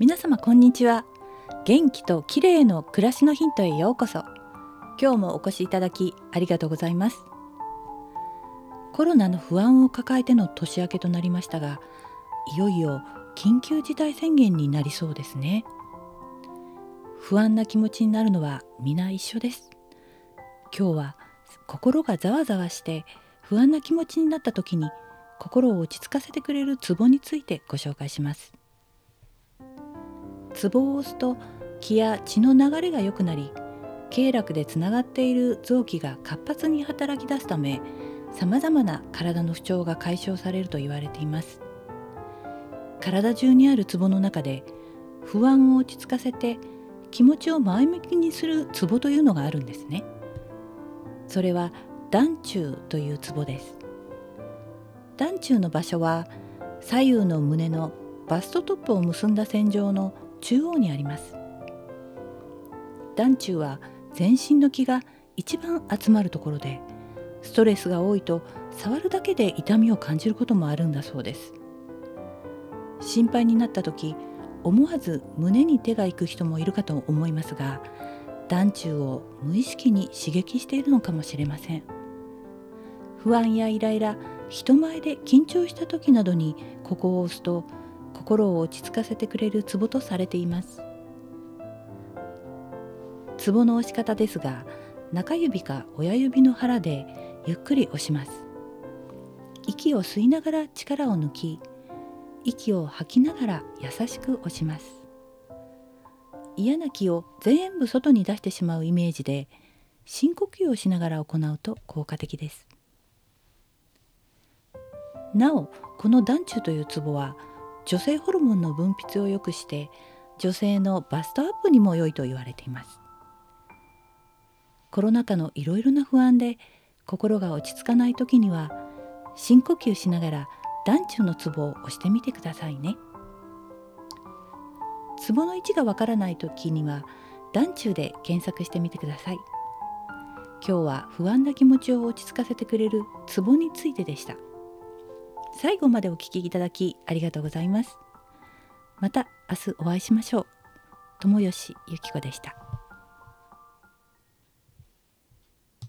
皆様こんにちは。元気と綺麗の暮らしのヒントへようこそ。今日もお越しいただきありがとうございます。コロナの不安を抱えての年明けとなりましたがいよいよ緊急事態宣言になりそうですね。不安な気持ちになるのは皆一緒です。今日は心がざわざわして不安な気持ちになった時に心を落ち着かせてくれるツボについてご紹介します。ツボを押すと気や血の流れが良くなり経絡でつながっている臓器が活発に働き出すためさまざまな体の不調が解消されると言われています。体中にあるツボの中で不安を落ち着かせて気持ちを前向きにするツボというのがあるんですね。それは団中というツボです。団中の場所は左右の胸のバストトップを結んだ線上の中央にあります。団中は全身の気が一番集まるところでストレスが多いと触るだけで痛みを感じることもあるんだそうです。心配になった時思わず胸に手が行く人もいるかと思いますが団中を無意識に刺激しているのかもしれません。不安やイライラ人前で緊張した時などにここを押すと心を落ち着かせてくれるツボとされています。ツボの押し方ですが中指か親指の腹でゆっくり押します。息を吸いながら力を抜き息を吐きながら優しく押します。嫌な気を全部外に出してしまうイメージで深呼吸をしながら行うと効果的です。なおこの団中というツボは女性ホルモンの分泌を良くして女性のバストアップにも良いと言われています。コロナ禍のいろいろな不安で心が落ち着かない時には深呼吸しながら団中のツボを押してみてくださいね。ツボの位置がわからない時には団中で検索してみてください。今日は不安な気持ちを落ち着かせてくれるツボについてでした。最後までお聞きいただきありがとうございます。また明日お会いしましょう。友吉ゆき子でした。